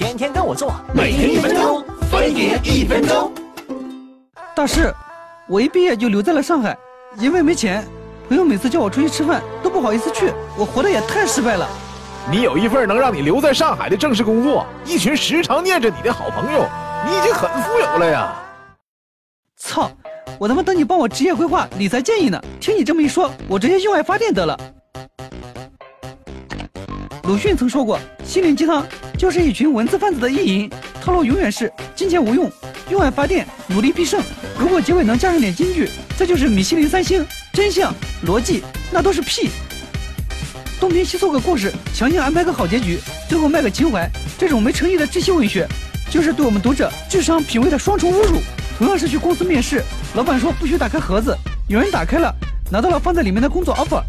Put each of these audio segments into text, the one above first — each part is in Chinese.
天天跟我做，每天一分钟，分别一分钟。大师，我一毕业就留在了上海，因为没钱，朋友每次叫我出去吃饭都不好意思去，我活得也太失败了。你有一份能让你留在上海的正式工作，一群时常念着你的好朋友，你已经很富有了呀！操！我他妈等你帮我职业规划、理财建议呢，听你这么一说，我直接用爱发电得了。鲁迅曾说过，心灵鸡汤就是一群文字贩子的意淫，套路永远是金钱无用，用爱发电，努力必胜。如果结尾能加上点金句，这就是米其林三星。真相、逻辑那都是屁。东拼西凑个故事，强行安排个好结局，最后卖个情怀，这种没诚意的窒息文学，就是对我们读者智商品味的双重侮辱。同样是去公司面试，老板说不许打开盒子，有人打开了，拿到了放在里面的工作 offer，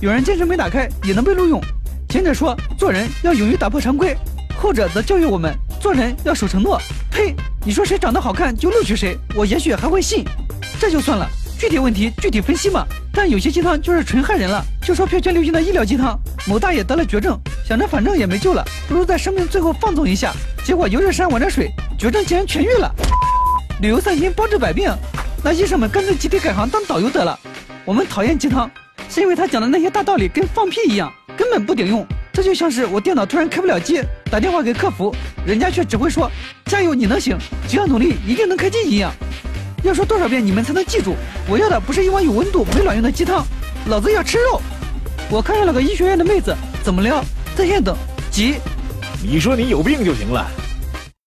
有人坚持没打开也能被录用。前者说做人要勇于打破常规，后者则教育我们做人要守承诺。呸！你说谁长得好看就录取谁，我也许还会信。这就算了，具体问题具体分析嘛。但有些鸡汤就是纯害人了。就说票圈流行的医疗鸡汤，某大爷得了绝症，想着反正也没救了，不如在生命最后放纵一下。结果游着山玩着水，绝症竟然痊愈了。旅游散心包治百病，那医生们干脆集体改行当导游得了。我们讨厌鸡汤，是因为他讲的那些大道理跟放屁一样，根本不顶用。这就像是我电脑突然开不了机，打电话给客服，人家却只会说加油，你能行，只要努力一定能开机一样。要说多少遍你们才能记住？我要的不是一碗有温度没卵用的鸡汤，老子要吃肉。我看上了个医学院的妹子，怎么撩？在线等，急。你说你有病就行了。